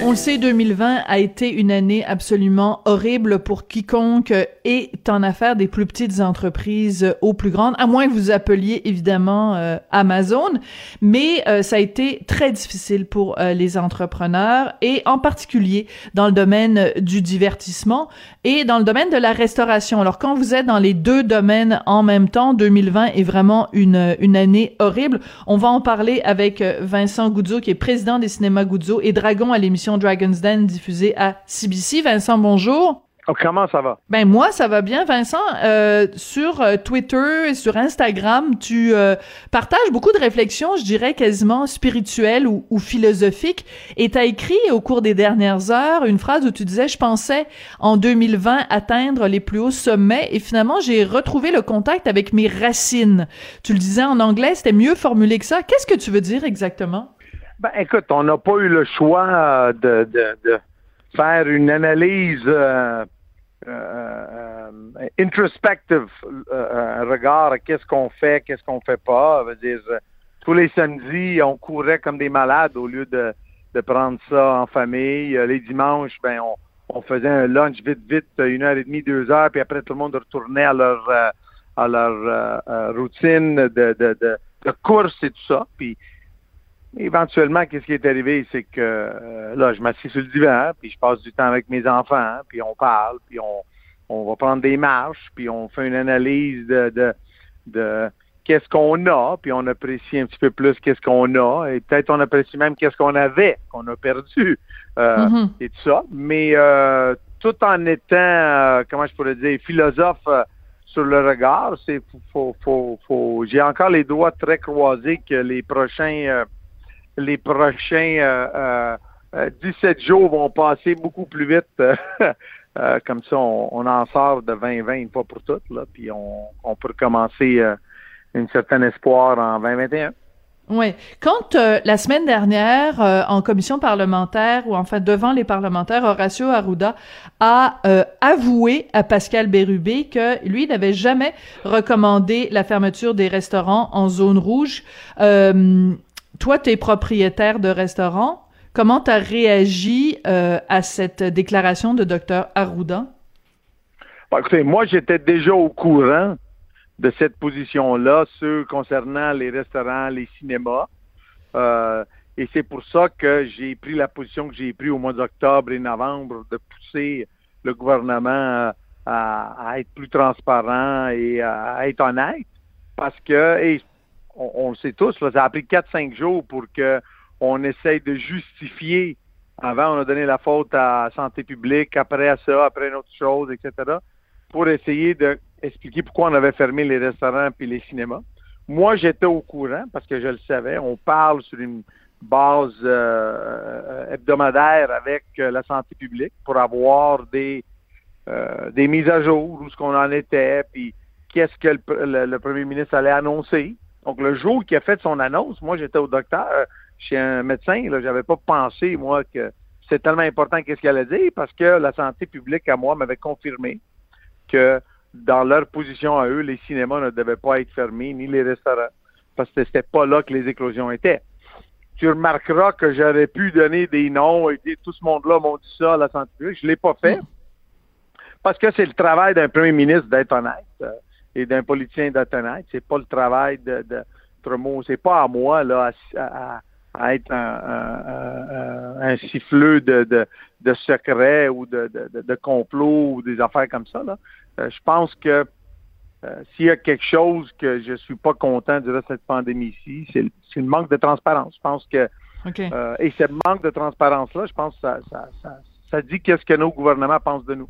On le sait, 2020 a été une année absolument horrible pour quiconque est en affaire des plus petites entreprises aux plus grandes, à moins que vous appeliez évidemment euh, Amazon, mais euh, ça a été très difficile pour euh, les entrepreneurs et en particulier dans le domaine du divertissement et dans le domaine de la restauration. Alors quand vous êtes dans les deux domaines en même temps, 2020 est vraiment une, une année horrible. On va en parler avec Vincent Goudzo qui est président des cinémas Goudzo et Dragon à l'émission Dragon's Den diffusée à CBC. Vincent, bonjour. Oh, comment ça va? Ben moi, ça va bien, Vincent. Euh, sur euh, Twitter et sur Instagram, tu euh, partages beaucoup de réflexions, je dirais quasiment spirituelles ou, ou philosophiques. Et tu as écrit au cours des dernières heures une phrase où tu disais, je pensais en 2020 atteindre les plus hauts sommets et finalement j'ai retrouvé le contact avec mes racines. Tu le disais en anglais, c'était mieux formulé que ça. Qu'est-ce que tu veux dire exactement? Ben écoute, on n'a pas eu le choix de, de, de faire une analyse euh, euh, introspective, euh, un regard à qu'est-ce qu'on fait, qu'est-ce qu'on fait pas. Veut dire, tous les samedis, on courait comme des malades au lieu de, de prendre ça en famille. Les dimanches, ben on, on faisait un lunch vite, vite, une heure et demie, deux heures, puis après tout le monde retournait à leur à leur routine de, de, de, de, course et tout ça. Puis éventuellement, qu'est-ce qui est arrivé, c'est que euh, là, je m'assieds sur le divan, puis je passe du temps avec mes enfants, puis on parle, puis on, on va prendre des marches, puis on fait une analyse de, de, de qu'est-ce qu'on a, puis on apprécie un petit peu plus qu'est-ce qu'on a, et peut-être on apprécie même qu'est-ce qu'on avait, qu'on a perdu, euh, mm-hmm. et tout ça. Mais euh, tout en étant, comment je pourrais dire, philosophe sur le regard, c'est faut, faut, faut, j'ai encore les doigts très croisés que les prochains les prochains 17 euh, euh, jours vont passer beaucoup plus vite. Euh, comme ça, on, en sort de 2020 une fois pour toutes, là, puis on, peut commencer un certain espoir en 2021. Oui. Quand la semaine dernière, en commission parlementaire ou enfin devant les parlementaires, Horacio Arruda a avoué à Pascal Bérubé que lui n'avait jamais recommandé la fermeture des restaurants en zone rouge toi, tu es propriétaire de restaurant. Comment tu as réagi euh, à cette déclaration de Dr Arruda? écoutez, moi, j'étais déjà au courant de cette position-là, ce concernant les restaurants, les cinémas. Euh, et c'est pour ça que j'ai pris la position que j'ai prise au mois d'octobre et novembre de pousser le gouvernement à, être plus transparent et à être honnête. Parce que, on, le sait tous, ça a pris 4-5 jours pour qu'on essaye de justifier. Avant, on a donné la faute à santé publique, après ça, après une autre chose, etc., pour essayer d'expliquer pourquoi on avait fermé les restaurants et les cinémas. Moi, j'étais au courant parce que je le savais. On parle sur une base euh, hebdomadaire avec euh, la santé publique pour avoir des, euh, des mises à jour, où ce qu'on en était, puis qu'est-ce que le, premier ministre allait annoncer. Donc, le jour qu'il a fait son annonce, moi, j'étais au docteur, euh, chez un médecin, là, j'avais pas pensé, moi, que c'est tellement important qu'est-ce qu'il allait dire, parce que la santé publique, à moi, m'avait confirmé que dans leur position à eux, les cinémas ne devaient pas être fermés, ni les restaurants, parce que c'était pas là que les éclosions étaient. Tu remarqueras que j'aurais pu donner des noms et dire tout ce monde-là m'ont dit ça à la santé publique. Je l'ai pas fait. Parce que c'est le travail d'un premier ministre d'être honnête. Et d'un politicien Ce C'est pas le travail de, de c'est pas à moi là à, être un, un, siffleux de, de, de secrets ou de, de, de complots ou des affaires comme ça. Là. Euh, je pense que euh, s'il y a quelque chose que je suis pas content durant cette pandémie-ci, c'est le, manque de transparence. Je pense que euh, et ce manque de transparence-là, je pense que ça, ça, ça, ça dit qu'est-ce que nos gouvernements pensent de nous.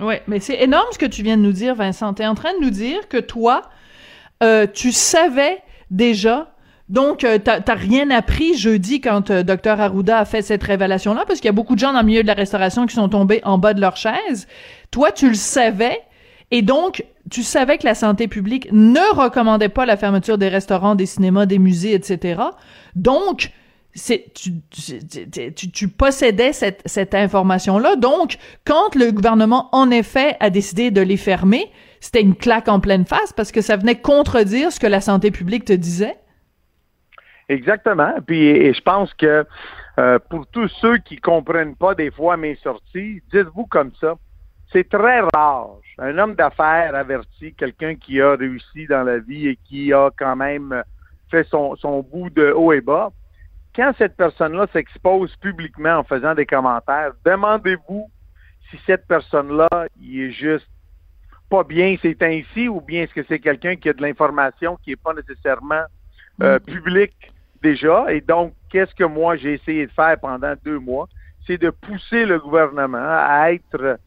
Oui, mais c'est énorme ce que tu viens de nous dire, Vincent. Tu es en train de nous dire que toi, euh, tu savais déjà donc, euh, t'as rien appris jeudi quand euh, Dr Arruda a fait cette révélation-là, parce qu'il y a beaucoup de gens dans le milieu de la restauration qui sont tombés en bas de leur chaise. Toi, tu le savais, et donc, tu savais que la santé publique ne recommandait pas la fermeture des restaurants, des cinémas, des musées, etc. Donc, c'est tu, tu, possédais cette, cette information-là. Donc, quand le gouvernement, en effet, a décidé de les fermer, c'était une claque en pleine face parce que ça venait contredire ce que la santé publique te disait. Exactement. Puis et je pense que euh, pour tous ceux qui comprennent pas des fois mes sorties, dites-vous comme ça. C'est très rare. Un homme d'affaires averti, quelqu'un qui a réussi dans la vie et qui a quand même fait son, son bout de haut et bas. Quand cette personne-là s'expose publiquement en faisant des commentaires, demandez-vous si cette personne-là, il est juste pas bien c'est ainsi ou bien est-ce que c'est quelqu'un qui a de l'information qui n'est pas nécessairement euh, mm. publique déjà? Et donc, qu'est-ce que moi j'ai essayé de faire pendant deux mois? C'est de pousser le gouvernement à être,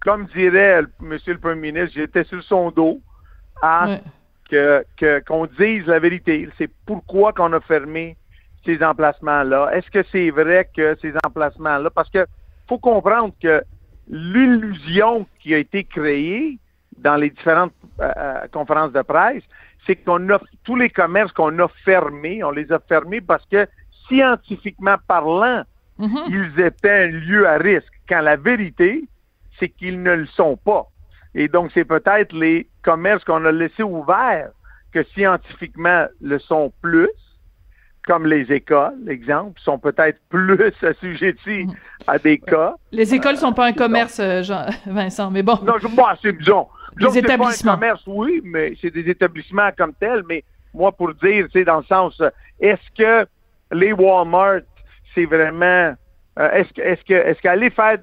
comme dirait Monsieur le Premier ministre, j'étais sur son dos, à que qu'on dise la vérité. C'est pourquoi qu'on a fermé ces emplacements-là? Est-ce que c'est vrai que ces emplacements-là, parce que faut comprendre que l'illusion qui a été créée dans les différentes euh, euh, conférences de presse, c'est qu'on a tous les commerces qu'on a fermés, on les a fermés parce que scientifiquement parlant, mm-hmm. ils étaient un lieu à risque. Quand la vérité, c'est qu'ils ne le sont pas. Et donc, c'est peut-être les commerces qu'on a laissés ouverts que scientifiquement le sont plus, comme les écoles, exemple, sont peut-être plus assujettis à des cas. Les écoles sont pas un commerce, euh, Jean, Vincent, mais bon. Non, moi, c'est, disons, les établissements. Pas un commerce, oui, mais c'est des établissements comme tels, mais moi, pour dire, c'est dans le sens, est-ce que les Walmart, c'est vraiment, euh, est-ce que, est-ce que, est-ce qu'aller faire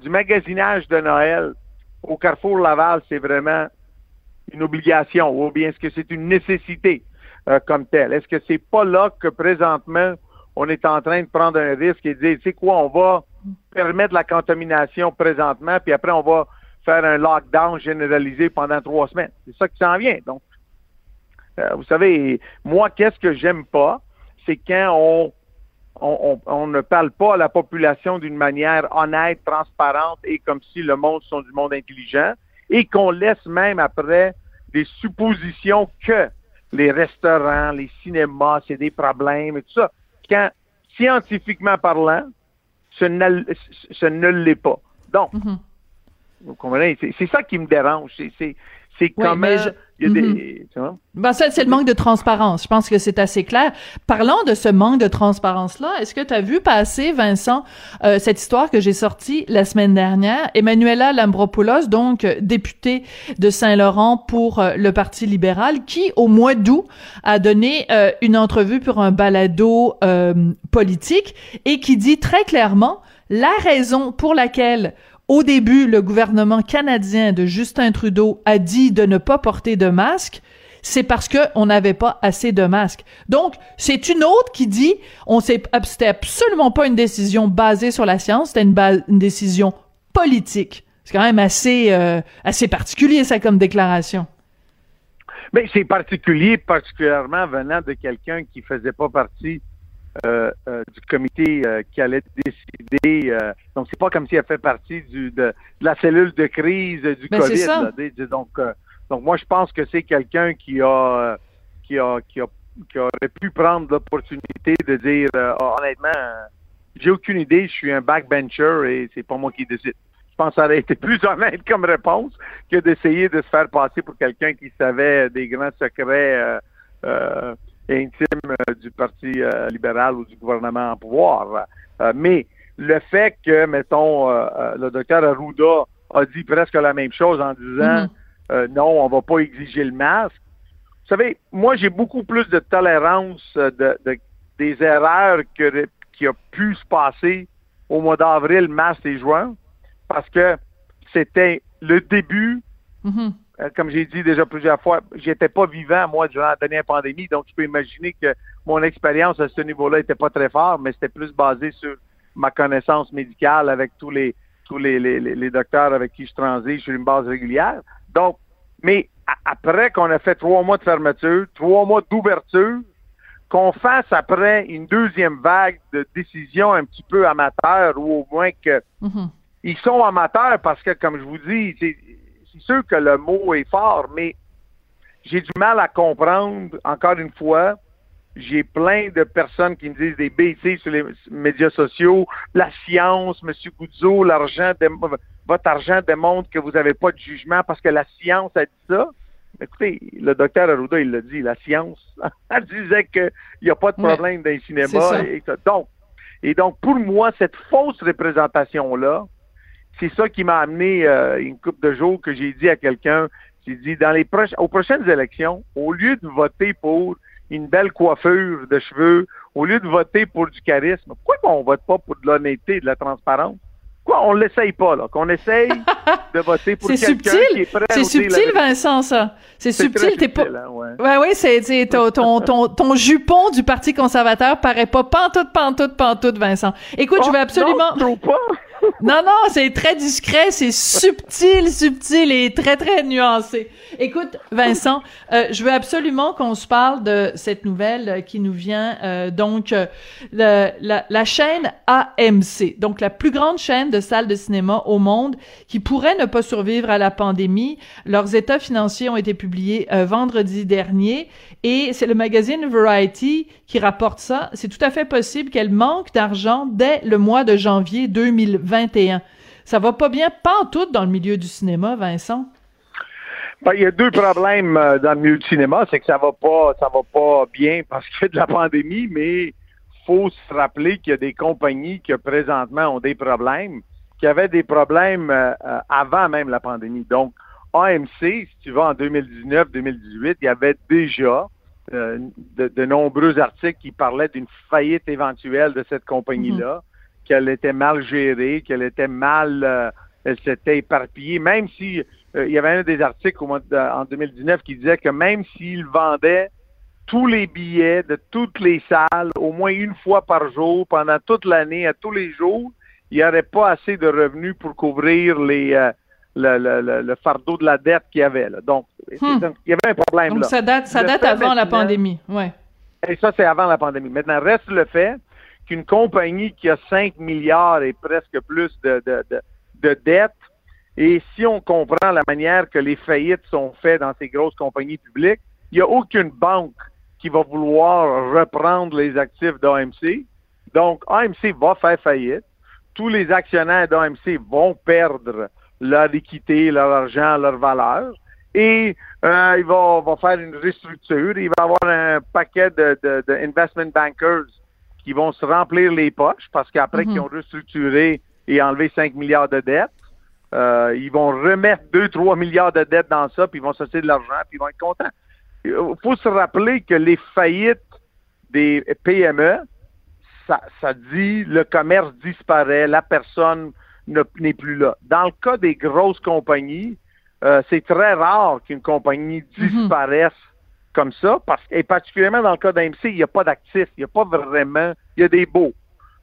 du magasinage de Noël au Carrefour Laval, c'est vraiment une obligation ou bien est-ce que c'est une nécessité? Euh, comme telle? Est-ce que c'est pas là que présentement on est en train de prendre un risque et de dire, tu sais quoi, on va permettre la contamination présentement, puis après on va faire un lockdown généralisé pendant trois semaines? C'est ça qui s'en vient. Donc, euh, vous savez, moi, qu'est-ce que j'aime pas, c'est quand on, on, on, ne parle pas à la population d'une manière honnête, transparente et comme si le monde sont du monde intelligent et qu'on laisse même après des suppositions que les restaurants, les cinémas, c'est des problèmes et tout ça. Quand, scientifiquement parlant, ce ne, ce ne l'est pas. Donc, mm-hmm. vous comprenez? C'est ça qui me dérange. C'est c'est comment il y a des, mhm. ben, ça, c'est le manque de transparence. Je pense que c'est assez clair. Parlant de ce manque de transparence-là, est-ce que tu as vu passer, Vincent, euh, cette histoire que j'ai sortie la semaine dernière? Emmanuela Lambropoulos, donc députée de Saint-Laurent pour euh, le Parti libéral, qui, au mois d'août, a donné euh, une entrevue pour un balado politique et qui dit très clairement la raison pour laquelle au début, le gouvernement canadien de Justin Trudeau a dit de ne pas porter de masque. C'est parce qu'on n'avait pas assez de masques. Donc, c'est une autre qui dit, on c'était absolument pas une décision basée sur la science, c'était une, une décision politique. C'est quand même assez, euh, assez particulier, ça, comme déclaration. Mais c'est particulier, particulièrement venant de quelqu'un qui faisait pas partie euh, euh, du comité euh, qui allait décider. donc, c'est pas comme si elle fait partie du, de, la cellule de crise du ben, COVID. donc, donc, moi, je pense que c'est quelqu'un qui a, qui a, qui a, qui aurait pu prendre l'opportunité de dire, honnêtement, j'ai aucune idée, je suis un backbencher et c'est pas moi qui décide. Je pense que ça aurait été plus honnête comme réponse que d'essayer de se faire passer pour quelqu'un qui savait des grands secrets euh, intime euh, du Parti euh, libéral ou du gouvernement en pouvoir. Euh, mais le fait que, mettons, le docteur Arruda a dit presque la même chose en disant mm-hmm. non, on va pas exiger le masque. Vous savez, moi, j'ai beaucoup plus de tolérance de, des erreurs que, qui a pu se passer au mois d'avril, mars et juin, parce que c'était le début mm-hmm. Euh, comme j'ai dit déjà plusieurs fois, j'étais pas vivant, moi, durant la dernière pandémie, donc je peux imaginer que mon expérience à ce niveau-là était pas très forte, mais c'était plus basé sur ma connaissance médicale avec tous les tous les, les, les docteurs avec qui je transige sur une base régulière. Donc, mais après qu'on a fait trois mois de fermeture, trois mois d'ouverture, qu'on fasse après une deuxième vague de décisions un petit peu amateurs ou au moins que mm-hmm. ils sont amateurs parce que, comme je vous dis, c'est sûr que le mot est fort, mais j'ai du mal à comprendre, encore une fois, j'ai plein de personnes qui me disent des bêtises sur les médias sociaux, la science, M. Goudzo, l'argent. votre argent démontre que vous n'avez pas de jugement parce que la science a dit ça. Écoutez, le docteur Arruda, il l'a dit, la science, elle disait qu'il n'y a pas de problème dans les cinémas. Et, donc, et donc, pour moi, cette fausse représentation-là, c'est ça qui m'a amené euh, une couple de jours que j'ai dit à quelqu'un, j'ai dit, dans les proches, aux prochaines élections, au lieu de voter pour une belle coiffure de cheveux, au lieu de voter pour du charisme, pourquoi on vote pas pour de l'honnêteté et de la transparence? Quoi, on l'essaye pas, là, qu'on essaye de voter pour quelqu'un qui est prêt C'est subtil, Vincent, ça. C'est subtil, t'es pas... Hein, ouais. ouais, ouais, c'est, ton, ton, ton, jupon du Parti conservateur paraît pas pantoute, pantoute, pantoute, Vincent. Écoute, je oh, vais absolument... Non, pas. Non, non, c'est très discret, c'est subtil, subtil et très, très nuancé. Écoute, Vincent, euh, je veux absolument qu'on se parle de cette nouvelle euh, qui nous vient, euh, donc, la, la, chaîne AMC, donc la plus grande chaîne de salles de cinéma au monde, qui pourrait ne pas survivre à la pandémie. Leurs états financiers ont été publiés vendredi dernier et c'est le magazine Variety qui rapporte ça. C'est tout à fait possible qu'elle manque d'argent dès le mois de janvier 2021. Ça va pas bien, pas en tout dans le milieu du cinéma, Vincent? Ben, il y a deux problèmes euh, dans le milieu du cinéma, c'est que ça va pas, ça va pas bien parce qu'il y a de la pandémie, mais faut se rappeler qu'il y a des compagnies qui présentement ont des problèmes, qui avaient des problèmes euh, euh, avant même la pandémie. Donc, AMC, si tu vas en 2019-2018, il y avait déjà de, nombreux articles qui parlaient d'une faillite éventuelle de cette compagnie-là, mm-hmm. Qu'elle était mal gérée, qu'elle était mal, elle s'était éparpillée, même si euh, il y avait un des articles en 2019 qui disait que même s'ils vendaient tous les billets de toutes les salles au moins une fois par jour pendant toute l'année, à tous les jours, il n'y aurait pas assez de revenus pour couvrir les, euh, le, fardeau de la dette qu'il y avait. Hmm. Donc, il y avait un problème. Donc, ça date, ça date avant la pandémie. Ouais. Et ça, c'est avant la pandémie. Maintenant, reste le fait qu'une compagnie qui a 5 milliards et presque plus de, de, de, de dettes et si on comprend la manière que les faillites sont faites dans ces grosses compagnies publiques, il n'y a aucune banque qui va vouloir reprendre les actifs d'AMC. Donc, AMC va faire faillite. Tous les actionnaires d'AMC vont perdre leur équité, leur argent, leur valeur. Et euh, il va, faire une restructure. Il va avoir un paquet de, investment bankers qui vont se remplir les poches parce qu'après mm-hmm. qu'ils ont restructuré et enlevé 5 milliards de dettes, euh, ils vont remettre 2-3 milliards de dettes dans ça, puis ils vont sortir de l'argent, puis ils vont être contents. Il faut se rappeler que les faillites des PME, ça, ça dit le commerce disparaît, la personne n'est plus là. Dans le cas des grosses compagnies, euh, c'est très rare qu'une compagnie mhm. disparaisse comme ça, parce, et particulièrement dans le cas d'AMC, il n'y a pas d'actifs, il n'y a pas vraiment, il y a des beaux,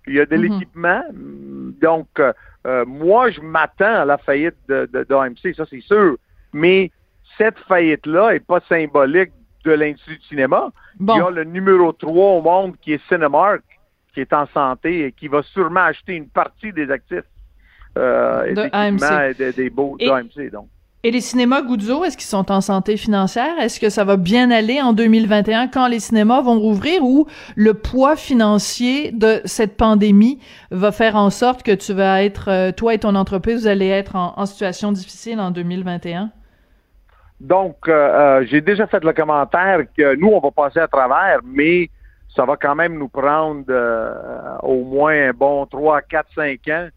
il y a de mhm. l'équipement, donc euh, euh, moi, je m'attends à la faillite de, d'AMC, ça c'est sûr. Mais cette faillite-là n'est pas symbolique de l'industrie du cinéma. Il y a le numéro 3 au monde qui est Cinemark, qui est en santé et qui va sûrement acheter une partie des actifs euh, de AMC. Et des beaux d'AMC. Donc. Et les cinémas Guzzo, est-ce qu'ils sont en santé financière? Est-ce que ça va bien aller en 2021 quand les cinémas vont rouvrir ou le poids financier de cette pandémie va faire en sorte que tu vas être, euh, toi et ton entreprise, vous allez être en, situation difficile en 2021? Donc, euh, euh, j'ai déjà fait le commentaire que nous, on va passer à travers, mais ça va quand même nous prendre au moins un bon 3, 4, 5 ans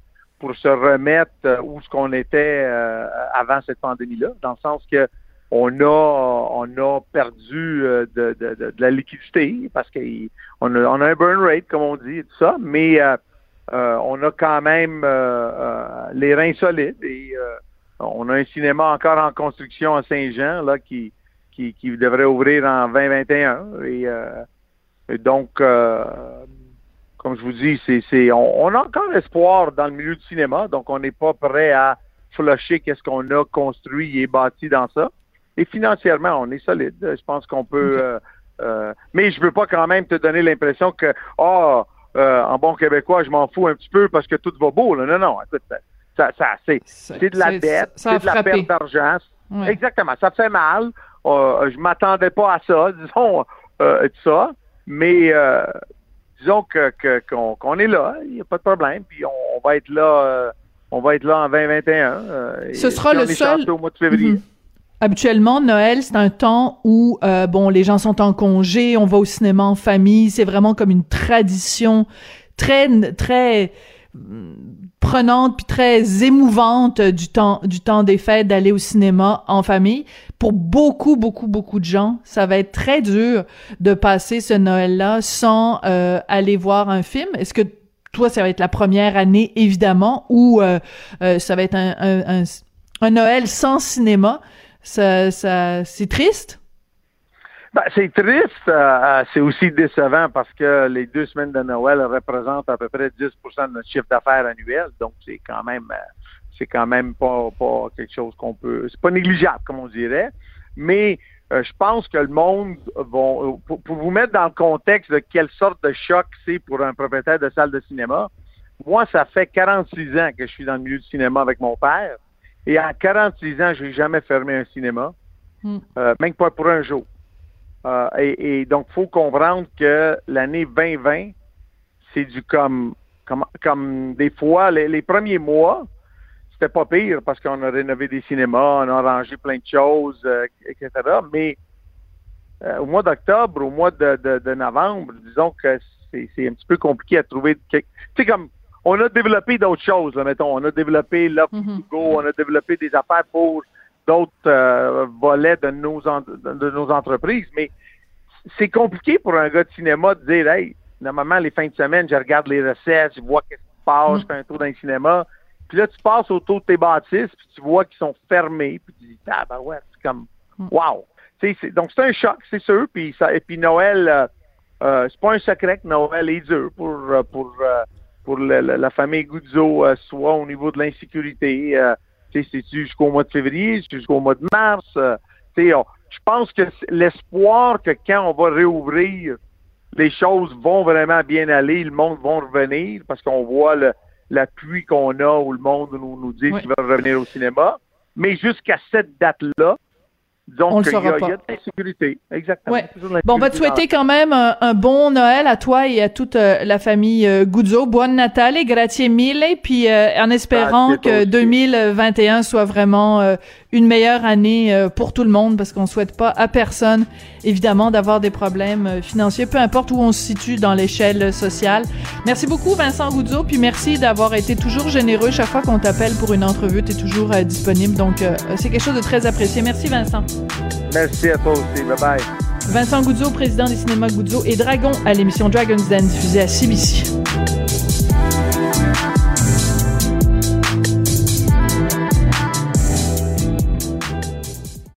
pour se remettre euh, où ce qu'on était euh, avant cette pandémie-là, dans le sens que on a on a perdu euh, de, de, de, la liquidité parce qu'on a, on a un burn rate, comme on dit, et tout ça, mais on a quand même les reins solides et on a un cinéma encore en construction à Saint-Jean là qui, qui, qui devrait ouvrir en 2021 et, et donc comme je vous dis, c'est, on, a encore espoir dans le milieu du cinéma, donc on n'est pas prêt à flusher qu'est-ce qu'on a construit et bâti dans ça. Et financièrement, on est solide. Je pense qu'on peut. Euh, euh, mais je veux pas quand même te donner l'impression que, ah, euh, en bon québécois, je m'en fous un petit peu parce que tout va beau. Là. Non, non. Écoute, ça, ça c'est, de la dette, c'est de la perte d'argent. Exactement. Ça fait mal. je m'attendais pas à ça, disons, ça. Mais disons que qu'on est là, il n'y a pas de problème, puis on, va être là euh, on va être là en 2021. Ce sera le seul. au mois de février. Mhm. Habituellement, Noël, c'est un temps où euh, bon, les gens sont en congé, on va au cinéma en famille, c'est vraiment comme une tradition très très prenante puis très émouvante du temps du temps des fêtes d'aller au cinéma en famille. Pour beaucoup beaucoup beaucoup de gens, ça va être très dur de passer ce Noël-là sans euh, aller voir un film. Est-ce que toi, ça va être la première année évidemment où euh, ça va être un, un, un Noël sans cinéma? ça, ça c'est triste? Ben, c'est triste, euh, euh, c'est aussi décevant parce que les deux semaines de Noël représentent à peu près 10% de notre chiffre d'affaires annuel, donc c'est quand même euh, c'est quand même pas, pas quelque chose qu'on peut c'est pas négligeable comme on dirait, mais je pense que le monde va pour, pour, vous mettre dans le contexte de quelle sorte de choc c'est pour un propriétaire de salle de cinéma. Moi, ça fait 46 ans que je suis dans le milieu du cinéma avec mon père. Et en 46 ans, je n'ai jamais fermé un cinéma, hmm. euh, même pas pour un jour. Euh, et, donc, il faut comprendre que l'année 2020, c'est du comme, comme, comme des fois, les, premiers mois, c'était pas pire parce qu'on a rénové des cinémas, on a arrangé plein de choses, euh, etc. Mais au mois d'octobre, au mois de, de, novembre, disons que c'est un petit peu compliqué à trouver. Tu sais, comme on a développé d'autres choses, mettons. On a développé l'offre mhm. Go, on a développé des affaires pour d'autres euh, volets de nos, de nos entreprises, mais c'est compliqué pour un gars de cinéma de dire, hey, normalement, les fins de semaine, je regarde les recettes, je vois qu'est-ce qui se passe, je fais un tour dans le cinéma. Puis là, tu passes autour de tes bâtisses, puis tu vois qu'ils sont fermés, puis tu dis, ah, ben ouais, c'est comme, mhm. wow. donc, c'est un choc, c'est sûr. Puis, ça, et puis Noël, euh, euh, c'est pas un secret que Noël est dur pour, pour pour la, famille Guzzo, euh, soit au niveau de l'insécurité. Euh, c'est jusqu'au mois de février, jusqu'au mois de mars? Euh, je pense que l'espoir que quand on va réouvrir, les choses vont vraiment bien aller, le monde va revenir parce qu'on voit l'appui qu'on a où le monde nous, nous dit qu'il va revenir au cinéma. Mais jusqu'à cette date-là, donc, il y, a, de l'insécurité. Exactement. Bon, on va te souhaiter quand même un, bon Noël à toi et à toute euh, la famille euh, Guzzo. Buon Natale, grazie mille. Puis euh, en espérant que 2021 soit vraiment euh, une meilleure année pour tout le monde, parce qu'on souhaite pas à personne, évidemment, d'avoir des problèmes financiers, peu importe où on se situe dans l'échelle sociale. Merci beaucoup, Vincent Guzzo. Puis merci d'avoir été toujours généreux. Chaque fois qu'on t'appelle pour une entrevue, tu es toujours disponible. Donc, c'est quelque chose de très apprécié. Merci, Vincent. Merci à toi aussi. Bye bye. Vincent Goudzo, président des cinémas Goudzo et Dragon à l'émission Dragon's Den diffusée à CBC.